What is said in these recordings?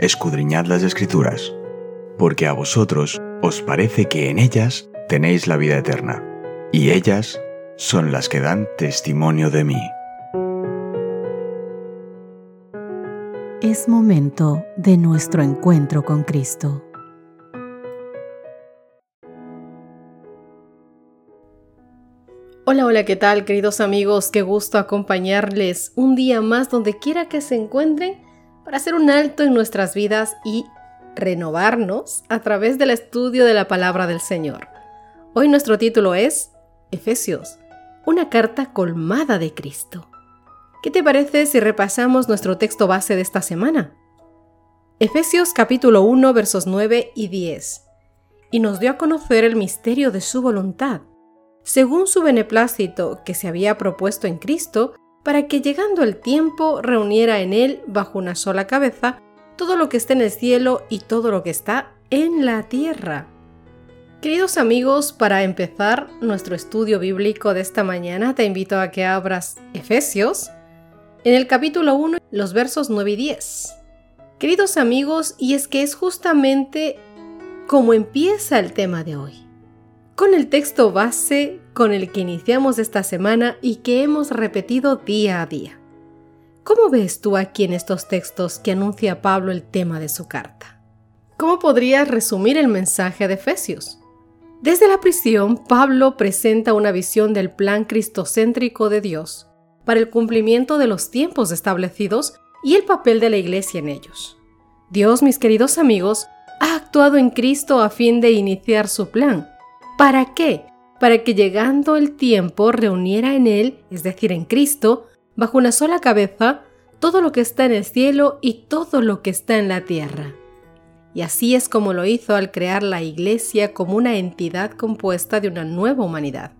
escudriñad las escrituras, porque a vosotros os parece que en ellas tenéis la vida eterna, y ellas son las que dan testimonio de mí. Es momento de nuestro encuentro con Cristo. Hola, hola, ¿qué tal queridos amigos? Qué gusto acompañarles un día más donde quiera que se encuentren para hacer un alto en nuestras vidas y renovarnos a través del estudio de la palabra del Señor. Hoy nuestro título es Efesios, una carta colmada de Cristo. ¿Qué te parece si repasamos nuestro texto base de esta semana? Efesios capítulo 1 versos 9 y 10. Y nos dio a conocer el misterio de su voluntad, según su beneplácito que se había propuesto en Cristo, para que llegando el tiempo reuniera en él bajo una sola cabeza todo lo que está en el cielo y todo lo que está en la tierra. Queridos amigos, para empezar nuestro estudio bíblico de esta mañana, te invito a que abras Efesios en el capítulo 1, los versos 9 y 10. Queridos amigos, y es que es justamente como empieza el tema de hoy, con el texto base con el que iniciamos esta semana y que hemos repetido día a día. ¿Cómo ves tú aquí en estos textos que anuncia Pablo el tema de su carta? ¿Cómo podrías resumir el mensaje de Efesios? Desde la prisión, Pablo presenta una visión del plan cristocéntrico de Dios para el cumplimiento de los tiempos establecidos y el papel de la Iglesia en ellos. Dios, mis queridos amigos, ha actuado en Cristo a fin de iniciar su plan. ¿Para qué? Para que llegando el tiempo reuniera en Él, es decir, en Cristo, bajo una sola cabeza, todo lo que está en el cielo y todo lo que está en la tierra. Y así es como lo hizo al crear la Iglesia como una entidad compuesta de una nueva humanidad.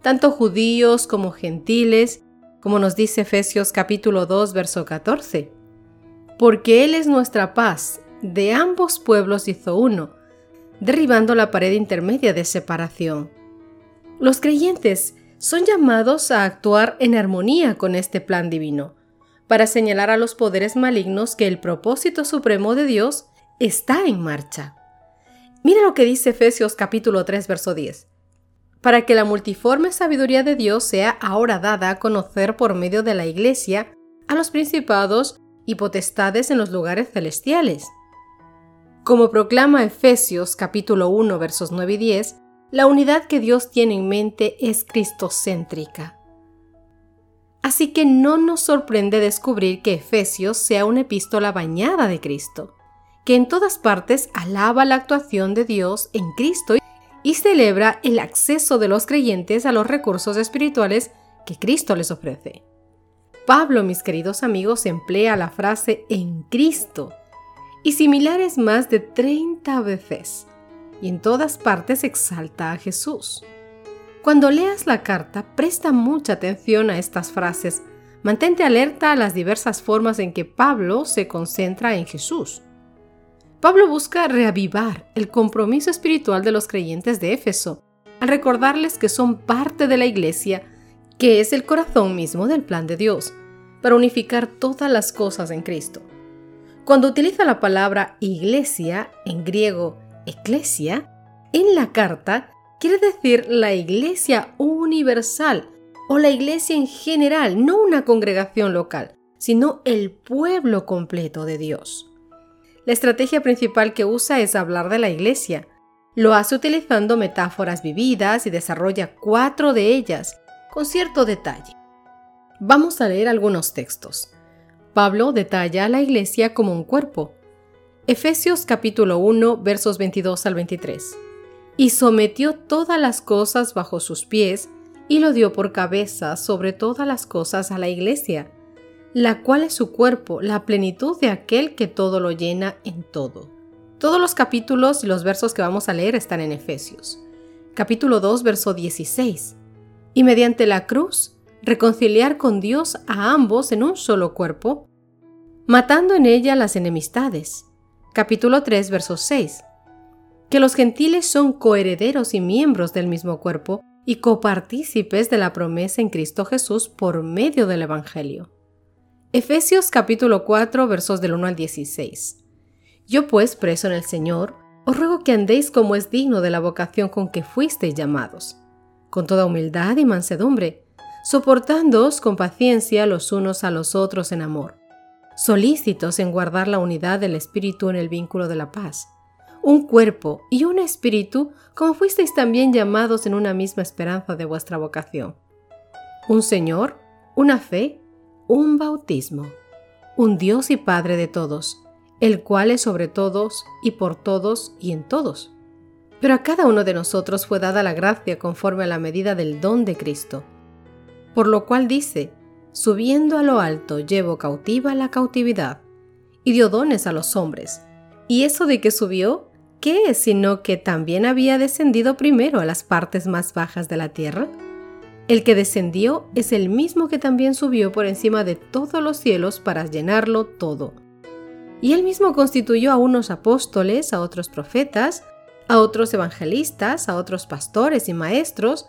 Tanto judíos como gentiles, como nos dice Efesios capítulo 2, verso 14. Porque Él es nuestra paz, de ambos pueblos hizo uno, derribando la pared intermedia de separación. Los creyentes son llamados a actuar en armonía con este plan divino, para señalar a los poderes malignos que el propósito supremo de Dios está en marcha. Mira lo que dice Efesios capítulo 3, verso 10 para que la multiforme sabiduría de Dios sea ahora dada a conocer por medio de la Iglesia a los principados y potestades en los lugares celestiales. Como proclama Efesios capítulo 1 versos 9 y 10, la unidad que Dios tiene en mente es cristocéntrica. Así que no nos sorprende descubrir que Efesios sea una epístola bañada de Cristo, que en todas partes alaba la actuación de Dios en Cristo y celebra el acceso de los creyentes a los recursos espirituales que Cristo les ofrece. Pablo, mis queridos amigos, emplea la frase en Cristo y similares más de 30 veces, y en todas partes exalta a Jesús. Cuando leas la carta, presta mucha atención a estas frases, mantente alerta a las diversas formas en que Pablo se concentra en Jesús. Pablo busca reavivar el compromiso espiritual de los creyentes de Éfeso, al recordarles que son parte de la iglesia, que es el corazón mismo del plan de Dios, para unificar todas las cosas en Cristo. Cuando utiliza la palabra iglesia, en griego eclesia, en la carta, quiere decir la iglesia universal o la iglesia en general, no una congregación local, sino el pueblo completo de Dios. La estrategia principal que usa es hablar de la iglesia. Lo hace utilizando metáforas vividas y desarrolla cuatro de ellas, con cierto detalle. Vamos a leer algunos textos. Pablo detalla a la iglesia como un cuerpo. Efesios capítulo 1 versos 22 al 23. Y sometió todas las cosas bajo sus pies y lo dio por cabeza sobre todas las cosas a la iglesia la cual es su cuerpo, la plenitud de aquel que todo lo llena en todo. Todos los capítulos y los versos que vamos a leer están en Efesios. Capítulo 2, verso 16. Y mediante la cruz, reconciliar con Dios a ambos en un solo cuerpo, matando en ella las enemistades. Capítulo 3, verso 6. Que los gentiles son coherederos y miembros del mismo cuerpo y copartícipes de la promesa en Cristo Jesús por medio del Evangelio. Efesios capítulo 4 versos del 1 al 16. Yo pues, preso en el Señor, os ruego que andéis como es digno de la vocación con que fuisteis llamados, con toda humildad y mansedumbre, soportándoos con paciencia los unos a los otros en amor, solícitos en guardar la unidad del Espíritu en el vínculo de la paz, un cuerpo y un espíritu, como fuisteis también llamados en una misma esperanza de vuestra vocación. Un Señor, una fe, un bautismo, un Dios y Padre de todos, el cual es sobre todos y por todos y en todos. Pero a cada uno de nosotros fue dada la gracia conforme a la medida del don de Cristo. Por lo cual dice, subiendo a lo alto llevo cautiva la cautividad, y dio dones a los hombres. ¿Y eso de que subió? ¿Qué es sino que también había descendido primero a las partes más bajas de la tierra? El que descendió es el mismo que también subió por encima de todos los cielos para llenarlo todo. Y él mismo constituyó a unos apóstoles, a otros profetas, a otros evangelistas, a otros pastores y maestros,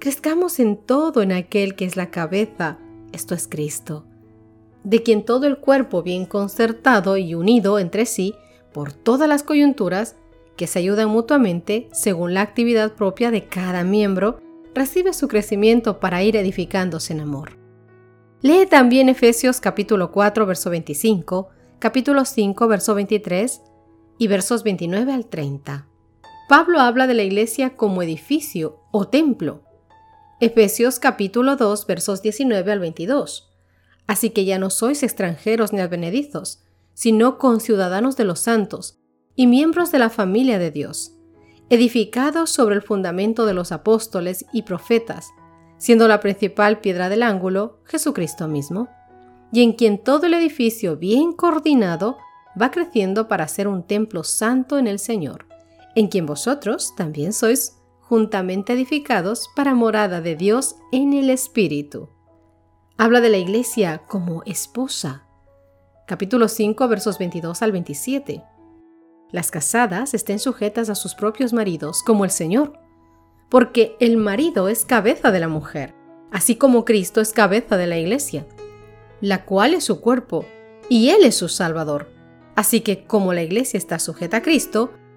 crezcamos en todo en aquel que es la cabeza, esto es Cristo, de quien todo el cuerpo bien concertado y unido entre sí por todas las coyunturas, que se ayudan mutuamente según la actividad propia de cada miembro, recibe su crecimiento para ir edificándose en amor. Lee también Efesios capítulo 4, verso 25, capítulo 5, verso 23 y versos 29 al 30. Pablo habla de la iglesia como edificio o templo. Efesios capítulo 2, versos 19 al 22. Así que ya no sois extranjeros ni advenedizos, sino conciudadanos de los santos y miembros de la familia de Dios, edificados sobre el fundamento de los apóstoles y profetas, siendo la principal piedra del ángulo Jesucristo mismo y en quien todo el edificio bien coordinado va creciendo para ser un templo santo en el Señor, en quien vosotros también sois juntamente edificados para morada de Dios en el Espíritu. Habla de la iglesia como esposa. Capítulo 5 versos 22 al 27. Las casadas estén sujetas a sus propios maridos como el Señor, porque el marido es cabeza de la mujer, así como Cristo es cabeza de la iglesia la cual es su cuerpo, y Él es su Salvador. Así que como la iglesia está sujeta a Cristo,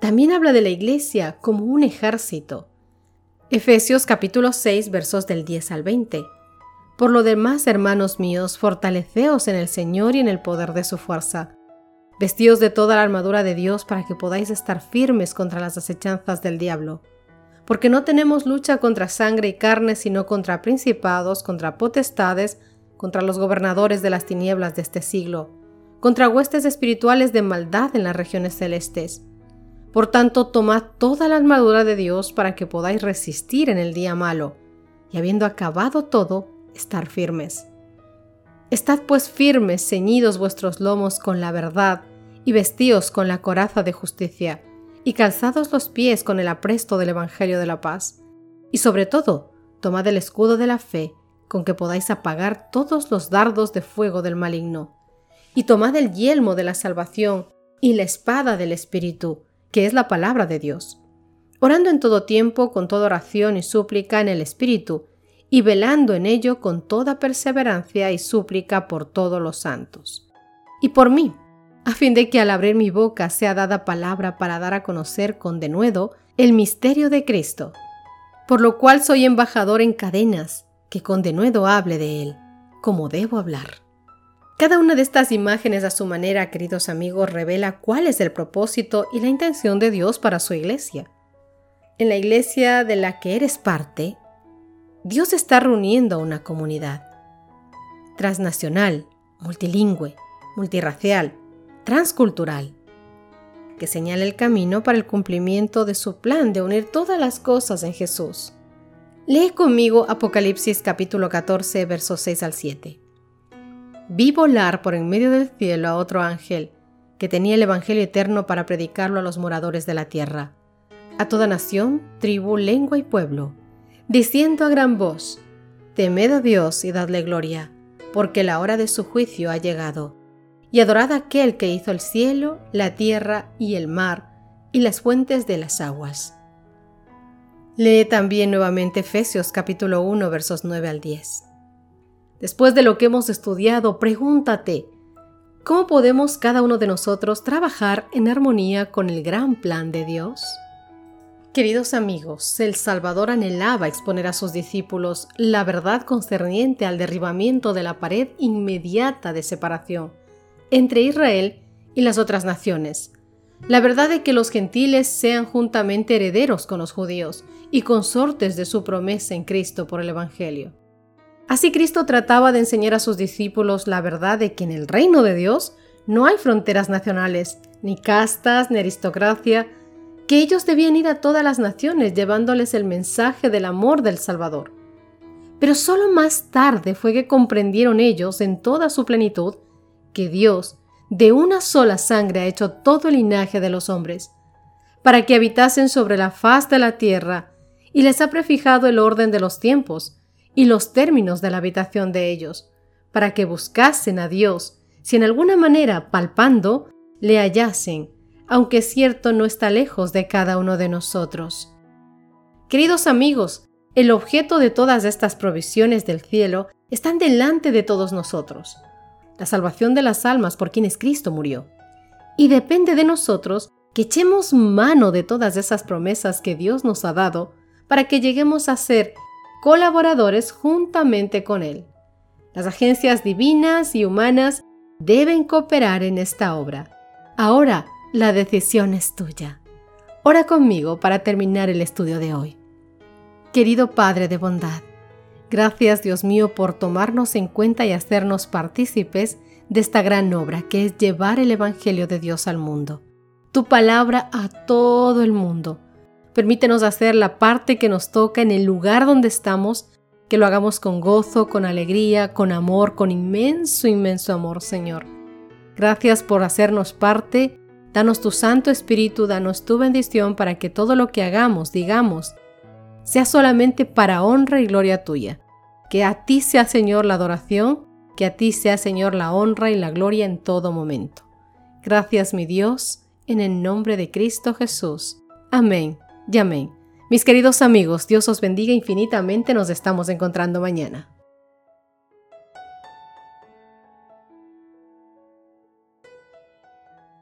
También habla de la iglesia como un ejército. Efesios capítulo 6 versos del 10 al 20. Por lo demás, hermanos míos, fortaleceos en el Señor y en el poder de su fuerza. Vestíos de toda la armadura de Dios para que podáis estar firmes contra las acechanzas del diablo. Porque no tenemos lucha contra sangre y carne, sino contra principados, contra potestades, contra los gobernadores de las tinieblas de este siglo, contra huestes espirituales de maldad en las regiones celestes. Por tanto, tomad toda la armadura de Dios para que podáis resistir en el día malo, y habiendo acabado todo, estar firmes. Estad pues firmes, ceñidos vuestros lomos con la verdad, y vestíos con la coraza de justicia, y calzados los pies con el apresto del Evangelio de la paz. Y sobre todo, tomad el escudo de la fe, con que podáis apagar todos los dardos de fuego del maligno. Y tomad el yelmo de la salvación y la espada del Espíritu, que es la palabra de Dios. Orando en todo tiempo con toda oración y súplica en el Espíritu, y velando en ello con toda perseverancia y súplica por todos los santos. Y por mí, a fin de que al abrir mi boca sea dada palabra para dar a conocer con denuedo el misterio de Cristo, por lo cual soy embajador en cadenas, que con denuedo hable de él, como debo hablar. Cada una de estas imágenes a su manera, queridos amigos, revela cuál es el propósito y la intención de Dios para su iglesia. En la iglesia de la que eres parte, Dios está reuniendo a una comunidad transnacional, multilingüe, multirracial, transcultural, que señala el camino para el cumplimiento de su plan de unir todas las cosas en Jesús. Lee conmigo Apocalipsis capítulo 14, versos 6 al 7. Vi volar por en medio del cielo a otro ángel, que tenía el Evangelio eterno para predicarlo a los moradores de la tierra, a toda nación, tribu, lengua y pueblo, diciendo a gran voz, Temed a Dios y dadle gloria, porque la hora de su juicio ha llegado y adorad a aquel que hizo el cielo, la tierra y el mar y las fuentes de las aguas. Lee también nuevamente Efesios capítulo 1 versos 9 al 10. Después de lo que hemos estudiado, pregúntate, ¿cómo podemos cada uno de nosotros trabajar en armonía con el gran plan de Dios? Queridos amigos, el Salvador anhelaba exponer a sus discípulos la verdad concerniente al derribamiento de la pared inmediata de separación entre Israel y las otras naciones. La verdad de que los gentiles sean juntamente herederos con los judíos y consortes de su promesa en Cristo por el Evangelio. Así Cristo trataba de enseñar a sus discípulos la verdad de que en el reino de Dios no hay fronteras nacionales, ni castas, ni aristocracia, que ellos debían ir a todas las naciones llevándoles el mensaje del amor del Salvador. Pero solo más tarde fue que comprendieron ellos en toda su plenitud que Dios de una sola sangre ha hecho todo el linaje de los hombres, para que habitasen sobre la faz de la tierra, y les ha prefijado el orden de los tiempos y los términos de la habitación de ellos, para que buscasen a Dios, si en alguna manera palpando, le hallasen, aunque cierto no está lejos de cada uno de nosotros. Queridos amigos, el objeto de todas estas provisiones del cielo están delante de todos nosotros la salvación de las almas por quienes Cristo murió. Y depende de nosotros que echemos mano de todas esas promesas que Dios nos ha dado para que lleguemos a ser colaboradores juntamente con Él. Las agencias divinas y humanas deben cooperar en esta obra. Ahora la decisión es tuya. Ora conmigo para terminar el estudio de hoy. Querido Padre de bondad, Gracias Dios mío por tomarnos en cuenta y hacernos partícipes de esta gran obra que es llevar el Evangelio de Dios al mundo. Tu palabra a todo el mundo. Permítenos hacer la parte que nos toca en el lugar donde estamos, que lo hagamos con gozo, con alegría, con amor, con inmenso, inmenso amor, Señor. Gracias por hacernos parte. Danos tu Santo Espíritu, danos tu bendición para que todo lo que hagamos, digamos, sea solamente para honra y gloria tuya. Que a ti sea, Señor, la adoración, que a ti sea, Señor, la honra y la gloria en todo momento. Gracias, mi Dios, en el nombre de Cristo Jesús. Amén y amén. Mis queridos amigos, Dios os bendiga infinitamente, nos estamos encontrando mañana.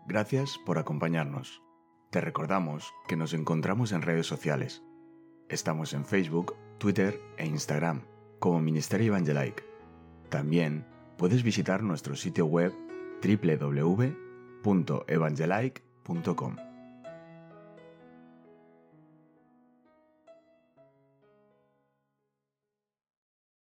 Gracias por acompañarnos. Te recordamos que nos encontramos en redes sociales Estamos en Facebook, Twitter e Instagram como Ministerio Evangelike. También puedes visitar nuestro sitio web www.evangelike.com.